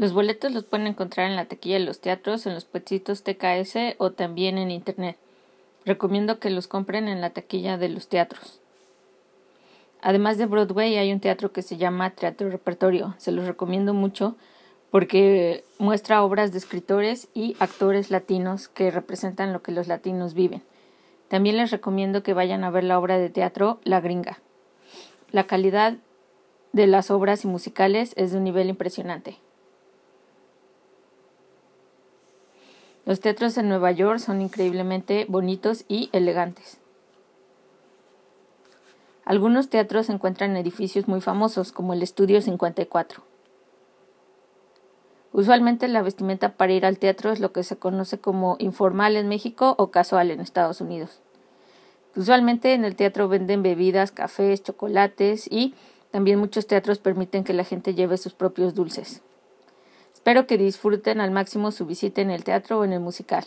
Los boletos los pueden encontrar en la taquilla de los teatros, en los puestitos TKS o también en internet. Recomiendo que los compren en la taquilla de los teatros. Además de Broadway hay un teatro que se llama Teatro Repertorio. Se los recomiendo mucho porque muestra obras de escritores y actores latinos que representan lo que los latinos viven. También les recomiendo que vayan a ver la obra de teatro La Gringa. La calidad de las obras y musicales es de un nivel impresionante. Los teatros en Nueva York son increíblemente bonitos y elegantes. Algunos teatros se encuentran en edificios muy famosos, como el Estudio 54. Usualmente la vestimenta para ir al teatro es lo que se conoce como informal en México o casual en Estados Unidos. Usualmente en el teatro venden bebidas, cafés, chocolates y también muchos teatros permiten que la gente lleve sus propios dulces. Espero que disfruten al máximo su visita en el teatro o en el musical.